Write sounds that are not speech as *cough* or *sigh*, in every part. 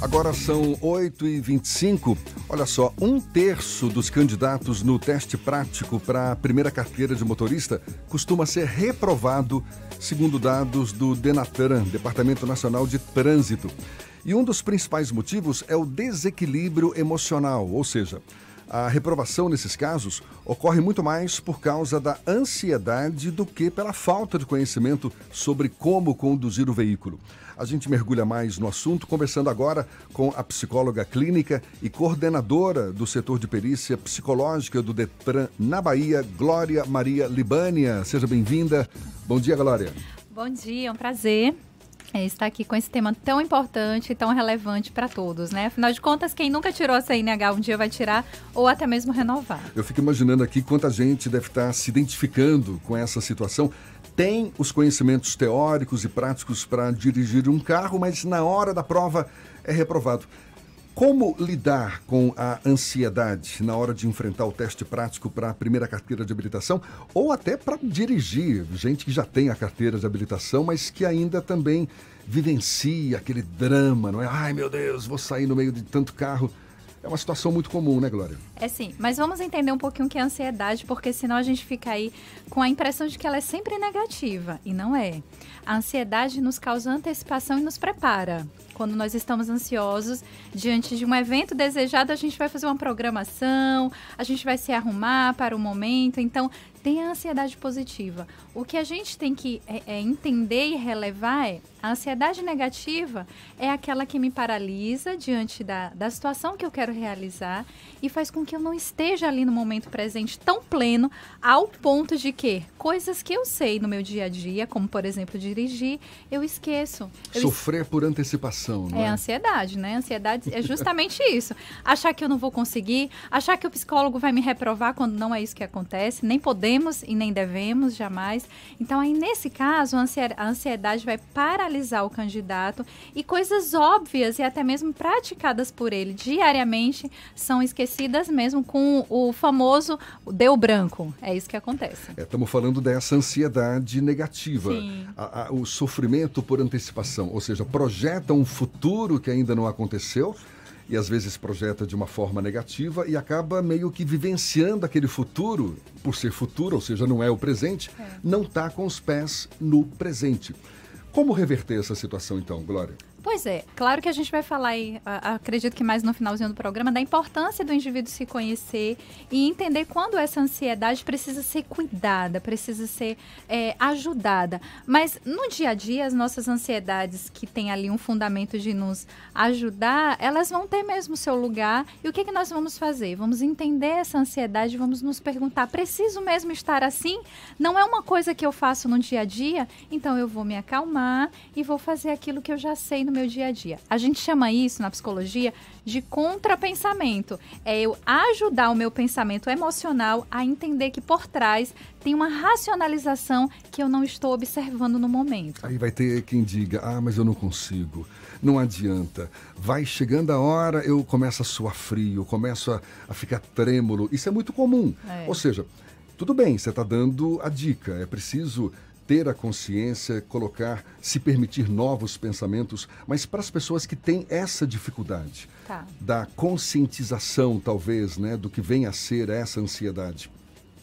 Agora são 8h25. Olha só, um terço dos candidatos no teste prático para a primeira carteira de motorista costuma ser reprovado, segundo dados do Denatran, Departamento Nacional de Trânsito. E um dos principais motivos é o desequilíbrio emocional, ou seja, a reprovação nesses casos ocorre muito mais por causa da ansiedade do que pela falta de conhecimento sobre como conduzir o veículo. A gente mergulha mais no assunto conversando agora com a psicóloga clínica e coordenadora do setor de perícia psicológica do Detran na Bahia, Glória Maria Libânia. Seja bem-vinda. Bom dia, Glória. Bom dia, é um prazer é, estar aqui com esse tema tão importante e tão relevante para todos, né? Afinal de contas, quem nunca tirou a CNH um dia vai tirar ou até mesmo renovar. Eu fico imaginando aqui quanta gente deve estar se identificando com essa situação. Tem os conhecimentos teóricos e práticos para dirigir um carro, mas na hora da prova é reprovado. Como lidar com a ansiedade na hora de enfrentar o teste prático para a primeira carteira de habilitação ou até para dirigir? Gente que já tem a carteira de habilitação, mas que ainda também vivencia aquele drama, não é? Ai meu Deus, vou sair no meio de tanto carro. É uma situação muito comum, né, Glória? É sim, mas vamos entender um pouquinho o que é ansiedade, porque senão a gente fica aí com a impressão de que ela é sempre negativa, e não é. A ansiedade nos causa antecipação e nos prepara. Quando nós estamos ansiosos diante de um evento desejado, a gente vai fazer uma programação, a gente vai se arrumar para o momento. Então, tem a ansiedade positiva. O que a gente tem que é, é entender e relevar é a ansiedade negativa é aquela que me paralisa diante da, da situação que eu quero realizar e faz com que eu não esteja ali no momento presente tão pleno ao ponto de que coisas que eu sei no meu dia a dia, como por exemplo dirigir, eu esqueço. Eu Sofrer es... por antecipação, não é? É ansiedade, né? Ansiedade é justamente isso. Achar que eu não vou conseguir, achar que o psicólogo vai me reprovar quando não é isso que acontece, nem podemos e nem devemos jamais. Então aí nesse caso, a ansiedade vai paralisar o candidato e coisas óbvias e até mesmo praticadas por ele diariamente são esquecidas mesmo com o famoso deu branco. É isso que acontece. Estamos é, falando dessa ansiedade negativa, a, a, o sofrimento por antecipação, ou seja, projeta um futuro que ainda não aconteceu e às vezes projeta de uma forma negativa e acaba meio que vivenciando aquele futuro, por ser futuro, ou seja, não é o presente, é. não está com os pés no presente. Como reverter essa situação então, Glória? Pois é, claro que a gente vai falar aí, acredito que mais no finalzinho do programa, da importância do indivíduo se conhecer e entender quando essa ansiedade precisa ser cuidada, precisa ser é, ajudada. Mas no dia a dia, as nossas ansiedades, que têm ali um fundamento de nos ajudar, elas vão ter mesmo seu lugar. E o que, que nós vamos fazer? Vamos entender essa ansiedade, vamos nos perguntar: preciso mesmo estar assim? Não é uma coisa que eu faço no dia a dia? Então eu vou me acalmar e vou fazer aquilo que eu já sei no meu dia a dia. A gente chama isso na psicologia de contrapensamento. É eu ajudar o meu pensamento emocional a entender que por trás tem uma racionalização que eu não estou observando no momento. Aí vai ter quem diga: ah, mas eu não consigo. Não adianta. Vai chegando a hora, eu começo a suar frio, começo a, a ficar trêmulo. Isso é muito comum. É. Ou seja, tudo bem, você está dando a dica. É preciso ter a consciência, colocar, se permitir novos pensamentos, mas para as pessoas que têm essa dificuldade tá. da conscientização, talvez, né, do que vem a ser essa ansiedade.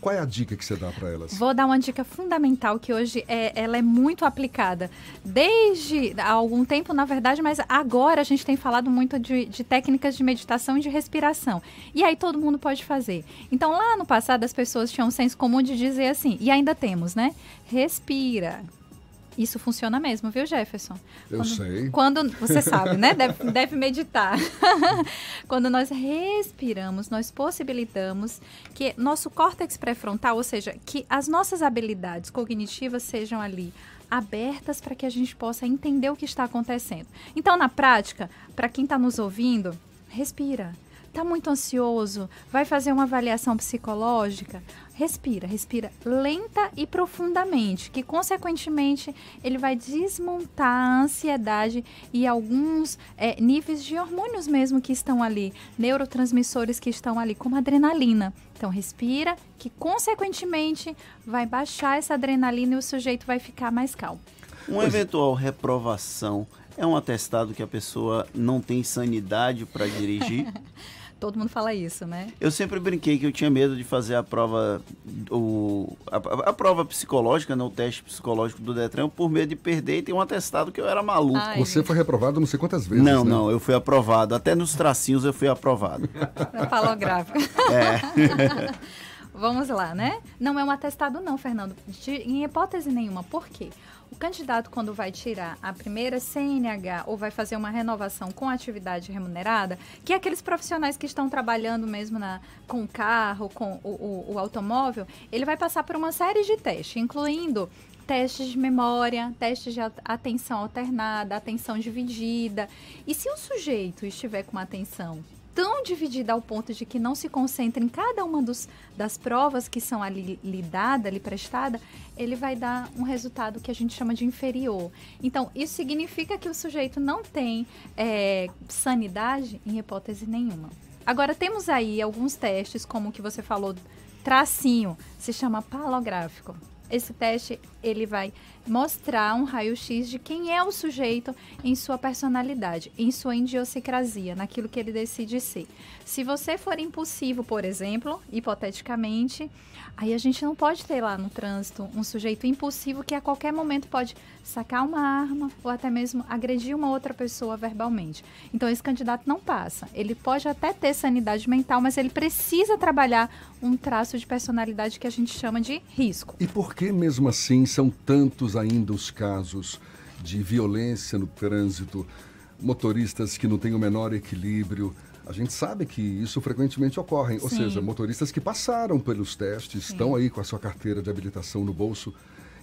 Qual é a dica que você dá para elas? Vou dar uma dica fundamental que hoje é, ela é muito aplicada desde há algum tempo, na verdade, mas agora a gente tem falado muito de, de técnicas de meditação e de respiração. E aí todo mundo pode fazer. Então lá no passado as pessoas tinham um senso comum de dizer assim, e ainda temos, né? Respira, isso funciona mesmo, viu, Jefferson? Eu quando, sei. Quando você sabe, né? Deve, *laughs* deve meditar. *laughs* quando nós respiramos, nós possibilitamos que nosso córtex pré-frontal, ou seja, que as nossas habilidades cognitivas sejam ali abertas para que a gente possa entender o que está acontecendo. Então, na prática, para quem está nos ouvindo, respira. Está muito ansioso? Vai fazer uma avaliação psicológica? Respira, respira lenta e profundamente, que consequentemente ele vai desmontar a ansiedade e alguns é, níveis de hormônios mesmo que estão ali, neurotransmissores que estão ali, como adrenalina. Então respira, que consequentemente vai baixar essa adrenalina e o sujeito vai ficar mais calmo. Uma eventual reprovação É um atestado que a pessoa não tem sanidade para dirigir? *laughs* Todo mundo fala isso, né? Eu sempre brinquei que eu tinha medo de fazer a prova, o, a, a prova psicológica, né, o teste psicológico do Detran, por medo de perder e ter um atestado que eu era maluco. Ai, Você foi reprovado não sei quantas vezes. Não, né? não, eu fui aprovado. Até nos tracinhos eu fui aprovado. *laughs* Na palográfica. *laughs* É. Vamos lá, né? Não é um atestado, não, Fernando. De, em hipótese nenhuma. Por quê? O candidato, quando vai tirar a primeira CNH ou vai fazer uma renovação com atividade remunerada, que é aqueles profissionais que estão trabalhando mesmo na, com o carro, com o, o, o automóvel, ele vai passar por uma série de testes, incluindo testes de memória, testes de atenção alternada, atenção dividida. E se o sujeito estiver com uma atenção tão dividida ao ponto de que não se concentra em cada uma dos, das provas que são ali lidada, ali prestada, ele vai dar um resultado que a gente chama de inferior. Então, isso significa que o sujeito não tem é, sanidade em hipótese nenhuma. Agora, temos aí alguns testes, como o que você falou, tracinho, se chama palográfico. Esse teste ele vai mostrar um raio-x de quem é o sujeito em sua personalidade, em sua idiosincrasia, naquilo que ele decide ser. Se você for impulsivo, por exemplo, hipoteticamente, aí a gente não pode ter lá no trânsito um sujeito impulsivo que a qualquer momento pode sacar uma arma ou até mesmo agredir uma outra pessoa verbalmente. Então esse candidato não passa. Ele pode até ter sanidade mental, mas ele precisa trabalhar um traço de personalidade que a gente chama de risco. E por que mesmo assim são tantos ainda os casos de violência no trânsito, motoristas que não têm o menor equilíbrio. A gente sabe que isso frequentemente ocorre, ou seja, motoristas que passaram pelos testes, Sim. estão aí com a sua carteira de habilitação no bolso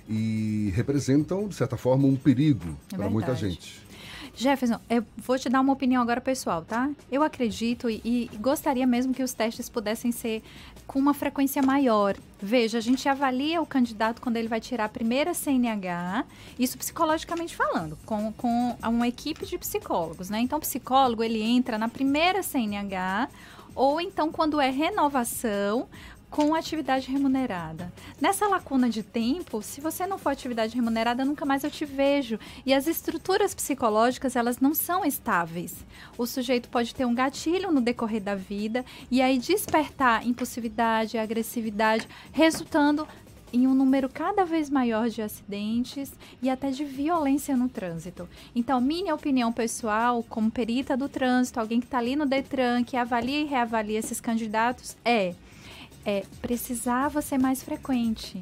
e representam, de certa forma, um perigo é para muita gente. Jefferson, eu vou te dar uma opinião agora pessoal, tá? Eu acredito e, e, gostaria mesmo que os testes pudessem ser com uma frequência maior. Veja, a gente avalia o candidato quando ele vai tirar a primeira CNH, isso psicologicamente falando, com, com uma equipe de psicólogos, né? Então, o psicólogo, ele entra na primeira CNH, ou então quando é renovação, com atividade remunerada. Nessa lacuna de tempo, se você não for atividade remunerada, nunca mais eu te vejo. E as estruturas psicológicas, elas não são estáveis. O sujeito pode ter um gatilho no decorrer da vida e aí despertar impulsividade, agressividade, resultando em um número cada vez maior de acidentes e até de violência no trânsito. Então, minha opinião pessoal, como perita do trânsito, alguém que está ali no Detran, que avalia e reavalia esses candidatos, é é, precisava ser mais frequente.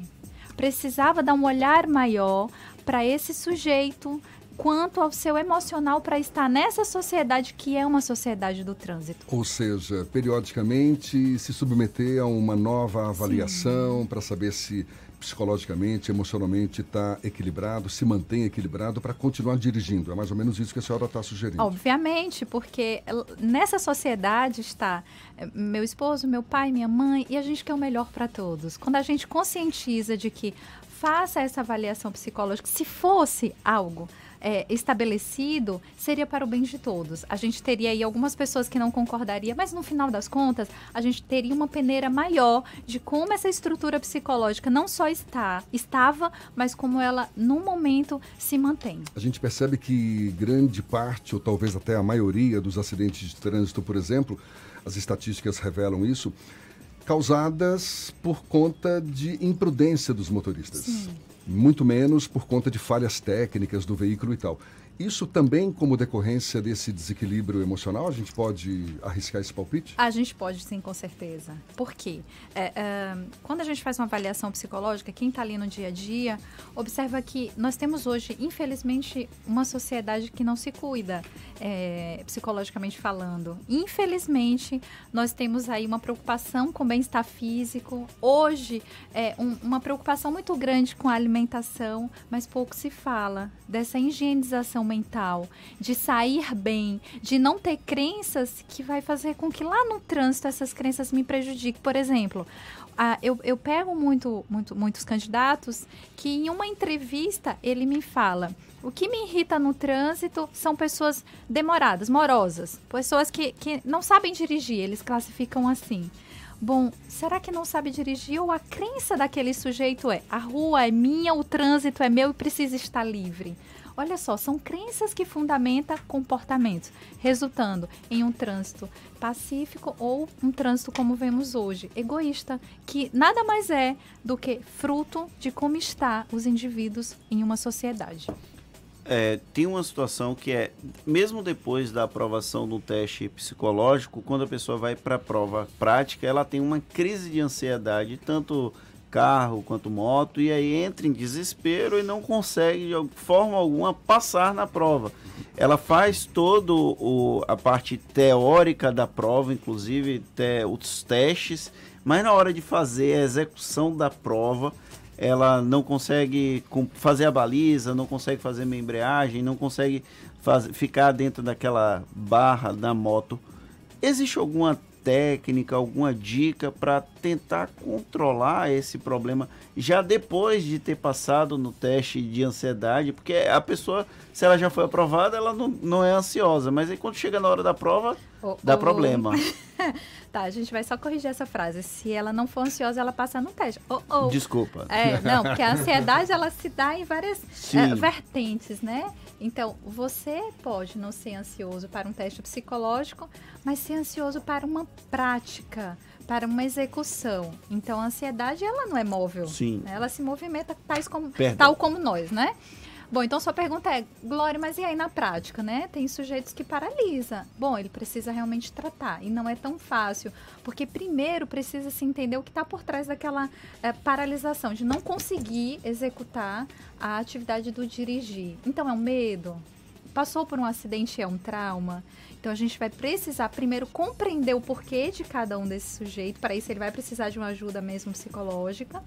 Precisava dar um olhar maior para esse sujeito quanto ao seu emocional para estar nessa sociedade que é uma sociedade do trânsito. Ou seja, periodicamente se submeter a uma nova avaliação para saber se psicologicamente, emocionalmente está equilibrado, se mantém equilibrado para continuar dirigindo. É mais ou menos isso que a senhora está sugerindo. Obviamente, porque nessa sociedade está eh, meu esposo, meu pai, minha mãe, e a gente quer o melhor para todos. Quando a gente conscientiza de que faça essa avaliação psicológica, se fosse algo é, estabelecido seria para o bem de todos. A gente teria aí algumas pessoas que não concordariam, mas no final das contas, a gente teria uma peneira maior de como essa estrutura psicológica não só está, estava, mas como ela, no momento, se mantém. A gente percebe que grande parte, ou talvez até a maioria dos acidentes de trânsito, por exemplo, as estatísticas revelam isso, causadas por conta de imprudência dos motoristas. Sim muito menos por conta de falhas técnicas do veículo e tal. Isso também como decorrência desse desequilíbrio emocional? A gente pode arriscar esse palpite? A gente pode sim, com certeza. Por quê? É, é, quando a gente faz uma avaliação psicológica, quem está ali no dia a dia, observa que nós temos hoje, infelizmente, uma sociedade que não se cuida, é, psicologicamente falando. Infelizmente, nós temos aí uma preocupação com o bem-estar físico. Hoje, é um, uma preocupação muito grande com a alimentação, mas pouco se fala dessa higienização mental, de sair bem, de não ter crenças que vai fazer com que lá no trânsito essas crenças me prejudiquem. Por exemplo, ah, eu, eu pego muito, muito, muitos candidatos que em uma entrevista ele me fala o que me irrita no trânsito são pessoas demoradas, morosas, pessoas que, que não sabem dirigir, eles classificam assim. Bom, será que não sabe dirigir ou a crença daquele sujeito é a rua é minha, o trânsito é meu e precisa estar livre? Olha só, são crenças que fundamentam comportamentos, resultando em um trânsito pacífico ou um trânsito como vemos hoje, egoísta, que nada mais é do que fruto de como está os indivíduos em uma sociedade. É, tem uma situação que é, mesmo depois da aprovação do teste psicológico, quando a pessoa vai para a prova prática, ela tem uma crise de ansiedade, tanto carro quanto moto, e aí entra em desespero e não consegue, de forma alguma, passar na prova. Ela faz todo o, a parte teórica da prova, inclusive te, os testes, mas na hora de fazer a execução da prova, ela não consegue fazer a baliza, não consegue fazer a embreagem, não consegue faz, ficar dentro daquela barra da moto. Existe alguma técnica, alguma dica para tentar controlar esse problema já depois de ter passado no teste de ansiedade? Porque a pessoa, se ela já foi aprovada, ela não, não é ansiosa, mas aí quando chega na hora da prova, oh, dá oh. problema. *laughs* Tá, a gente vai só corrigir essa frase. Se ela não for ansiosa, ela passa no teste. Oh, oh. Desculpa. É, não, porque a ansiedade ela se dá em várias é, vertentes, né? Então, você pode não ser ansioso para um teste psicológico, mas ser ansioso para uma prática, para uma execução. Então, a ansiedade ela não é móvel. Sim. Ela se movimenta tais como, tal como nós, né? Bom, então sua pergunta é, Glória, mas e aí na prática, né? Tem sujeitos que paralisa. Bom, ele precisa realmente tratar e não é tão fácil, porque primeiro precisa se entender o que está por trás daquela é, paralisação, de não conseguir executar a atividade do dirigir. Então é um medo? Passou por um acidente é um trauma? Então a gente vai precisar primeiro compreender o porquê de cada um desses sujeitos. Para isso ele vai precisar de uma ajuda mesmo psicológica.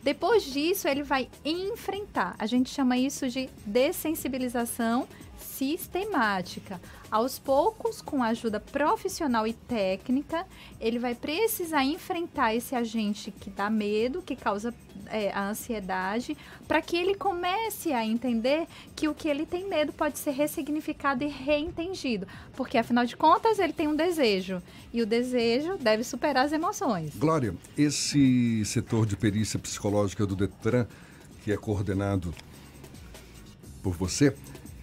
Depois disso, ele vai enfrentar. A gente chama isso de dessensibilização sistemática. Aos poucos, com ajuda profissional e técnica, ele vai precisar enfrentar esse agente que dá medo, que causa é, a ansiedade, para que ele comece a entender que o que ele tem medo pode ser ressignificado e reentendido. Porque, afinal de contas, ele tem um desejo. E o desejo deve superar as emoções. Glória, esse setor de perícia psicológica do Detran, que é coordenado por você,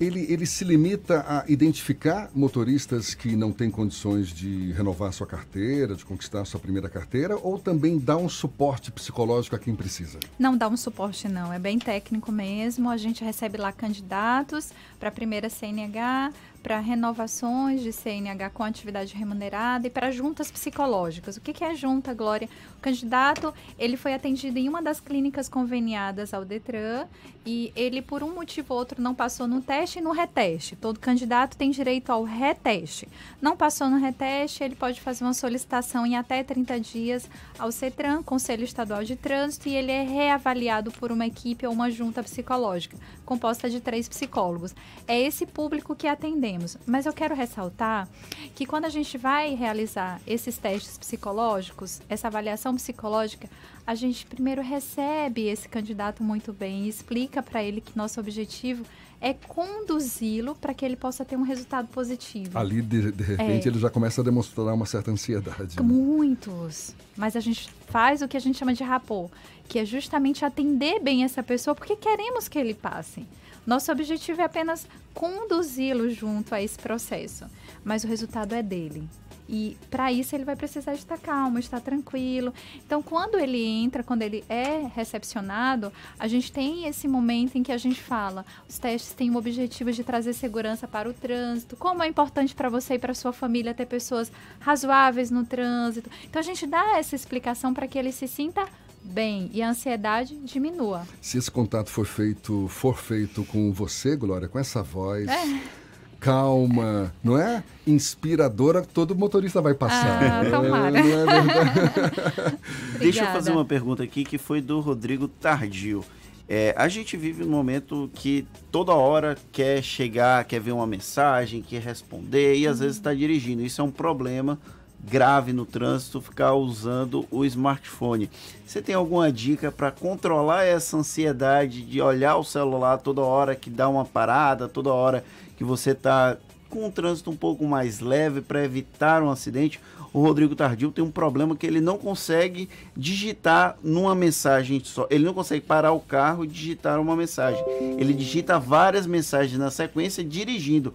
ele, ele se limita a identificar motoristas que não têm condições de renovar sua carteira, de conquistar sua primeira carteira, ou também dá um suporte psicológico a quem precisa? Não dá um suporte, não. É bem técnico mesmo. A gente recebe lá candidatos para a primeira CNH, para renovações de CNH com atividade remunerada e para juntas psicológicas. O que, que é junta, Glória? O candidato ele foi atendido em uma das clínicas conveniadas ao Detran e ele, por um motivo ou outro, não passou no teste e no reteste. Todo candidato tem direito ao reteste. Não passou no reteste, ele pode fazer uma solicitação em até 30 dias ao CETRAN, Conselho Estadual de Trânsito, e ele é reavaliado por uma equipe ou uma junta psicológica, composta de três psicólogos. É esse público que atendemos mas eu quero ressaltar que quando a gente vai realizar esses testes psicológicos, essa avaliação psicológica, a gente primeiro recebe esse candidato muito bem e explica para ele que nosso objetivo é conduzi-lo para que ele possa ter um resultado positivo. Ali, de, de repente, é. ele já começa a demonstrar uma certa ansiedade. Né? Muitos. Mas a gente faz o que a gente chama de rapô, que é justamente atender bem essa pessoa, porque queremos que ele passe. Nosso objetivo é apenas conduzi-lo junto a esse processo, mas o resultado é dele. E para isso ele vai precisar estar calmo, estar tranquilo. Então, quando ele entra, quando ele é recepcionado, a gente tem esse momento em que a gente fala: os testes têm o objetivo de trazer segurança para o trânsito. Como é importante para você e para sua família ter pessoas razoáveis no trânsito. Então, a gente dá essa explicação para que ele se sinta bem e a ansiedade diminua. Se esse contato for feito, for feito com você, Glória, com essa voz. É. Calma, não é? Inspiradora, todo motorista vai passar. Ah, tomara. É, não é *laughs* Deixa eu fazer uma pergunta aqui que foi do Rodrigo Tardio. É, a gente vive um momento que toda hora quer chegar, quer ver uma mensagem, quer responder e às vezes está dirigindo. Isso é um problema grave no trânsito ficar usando o smartphone. Você tem alguma dica para controlar essa ansiedade de olhar o celular toda hora que dá uma parada, toda hora que você está com um trânsito um pouco mais leve para evitar um acidente. O Rodrigo Tardio tem um problema que ele não consegue digitar numa mensagem só. Ele não consegue parar o carro e digitar uma mensagem. Ele digita várias mensagens na sequência dirigindo.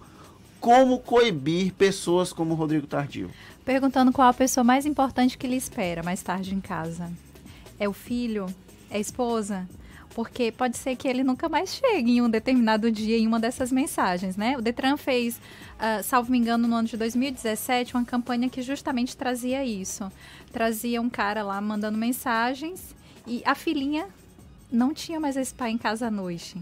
Como coibir pessoas como o Rodrigo Tardio? Perguntando qual a pessoa mais importante que lhe espera mais tarde em casa. É o filho? É a esposa? porque pode ser que ele nunca mais chegue em um determinado dia em uma dessas mensagens, né? O Detran fez, uh, salvo me engano, no ano de 2017, uma campanha que justamente trazia isso. Trazia um cara lá mandando mensagens e a filhinha não tinha mais esse pai em casa à noite.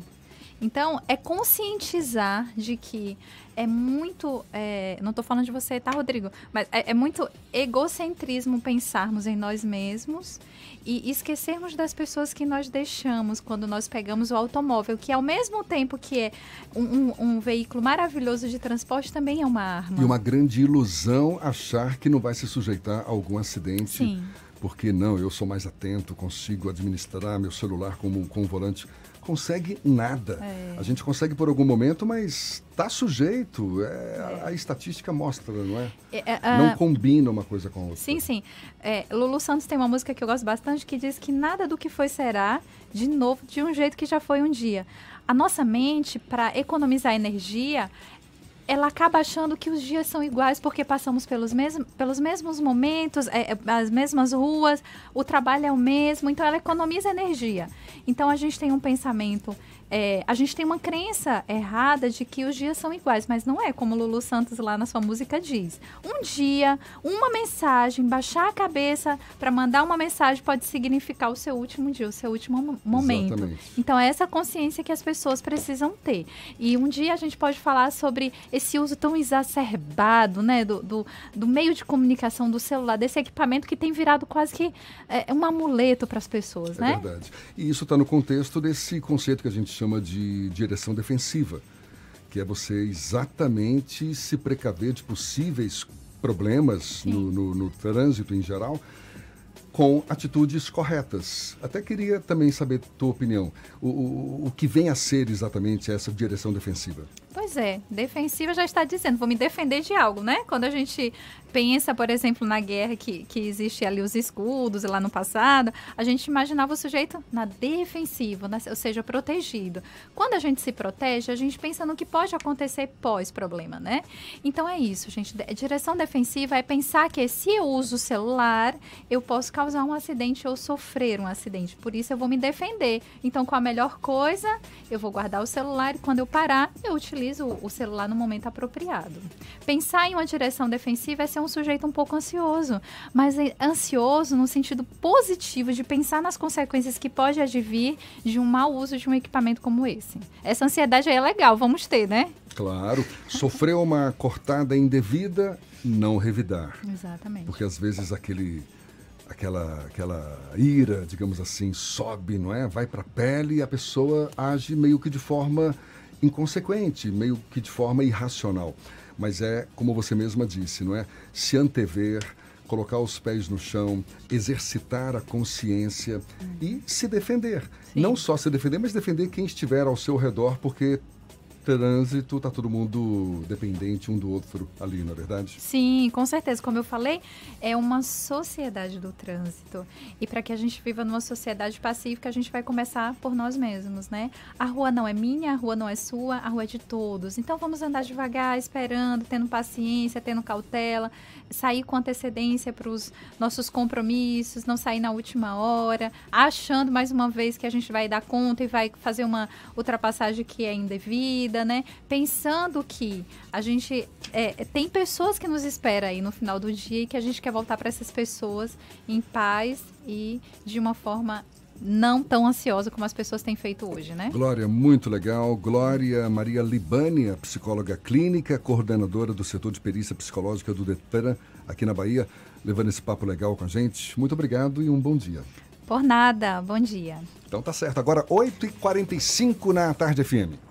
Então, é conscientizar de que é muito. É, não estou falando de você, tá, Rodrigo? Mas é, é, muito egocentrismo pensarmos em nós mesmos e esquecermos das pessoas que nós deixamos quando nós pegamos o automóvel, que ao mesmo tempo que é um, um, um veículo maravilhoso de transporte, também é uma arma. E uma grande ilusão achar que não vai se sujeitar a algum acidente. Sim. Porque não, eu sou mais atento, consigo administrar meu celular como com o volante consegue nada. É. A gente consegue por algum momento, mas está sujeito. É, é. A, a, estatística mostra, não é? é, é não combina uma coisa com a outra. Sim, sim. Lulu Santos tem uma música que eu gosto bastante que diz que nada do que foi será de novo de um jeito que já foi um dia. A nossa mente, para economizar energia, ela acaba achando que os dias são iguais porque passamos pelos, mesmos pelos mesmos momentos, é, é, as mesmas ruas, o trabalho é o mesmo, então ela economiza energia. Então a gente tem um pensamento é, a gente tem uma crença errada de que os dias são iguais, mas não é como Lulu Santos lá na sua música diz. Um dia, uma mensagem, baixar a cabeça para mandar uma mensagem pode significar o seu último dia, o seu último momento. Exatamente. Então é essa consciência que as pessoas precisam ter. E um dia a gente pode falar sobre esse uso tão exacerbado, né, do, do, do meio de comunicação do celular, desse equipamento que tem virado quase que é, um amuleto para as pessoas, é né? É verdade. E isso está no contexto desse conceito que a gente chama de direção defensiva, que é você exatamente se precaver de possíveis problemas no, no, no, trânsito em geral com atitudes corretas. Até queria também saber tua opinião. O, o, o que vem a ser exatamente essa direção defensiva? Pois é, defensiva já está dizendo, vou me defender de algo, né? Quando a gente pensa, por exemplo, na guerra que, que existe ali os escudos lá no passado, a gente imaginava o sujeito na defensiva, na, ou seja, protegido. Quando a gente se protege, a gente pensa no que pode acontecer pós-problema, né? Então é isso, gente. Direção defensiva é pensar que se eu uso o celular, eu posso causar um acidente ou sofrer um acidente. Por isso eu vou me defender. Então, qual a melhor coisa? Eu vou guardar o celular e quando eu parar, eu utilizo o celular no momento apropriado. Pensar em uma direção defensiva é ser um sujeito um pouco ansioso, mas é ansioso no sentido positivo de pensar nas consequências que pode advir de um mau uso de um equipamento como esse. Essa ansiedade aí é legal, vamos ter, né? Claro. Sofreu uma cortada indevida, não revidar. Exatamente. Porque às vezes aquele aquela aquela ira, digamos assim, sobe, não é? Vai para a pele e a pessoa age meio que de forma inconsequente, meio que de forma irracional mas é, como você mesma disse, não é? Se antever, colocar os pés no chão, exercitar a consciência e se defender. Sim. Não só se defender, mas defender quem estiver ao seu redor, porque trânsito, tá todo mundo dependente um do outro ali, na é verdade? Sim, com certeza. Como eu falei, é uma sociedade do trânsito. E para que a gente viva numa sociedade pacífica, a gente vai começar por nós mesmos, né? A rua não é minha, a rua não é sua, a rua é de todos. Então vamos andar devagar, esperando, tendo paciência, tendo cautela, sair com antecedência para os nossos compromissos, não sair na última hora, achando mais uma vez que a gente vai dar conta e vai fazer uma ultrapassagem que é indevida vida, né? Pensando que a gente é, tem pessoas que nos esperam aí no final do dia e que a gente quer voltar para essas pessoas em paz e de uma forma não tão ansiosa como as pessoas têm feito hoje, né? Glória, muito legal. Glória Maria Libânia, psicóloga clínica, coordenadora do setor de perícia psicológica do Detran, aqui na Bahia, levando esse papo legal com a gente. Muito obrigado e um bom dia. Por nada, bom dia. Então tá certo. Agora 8h45 na Tarde FM.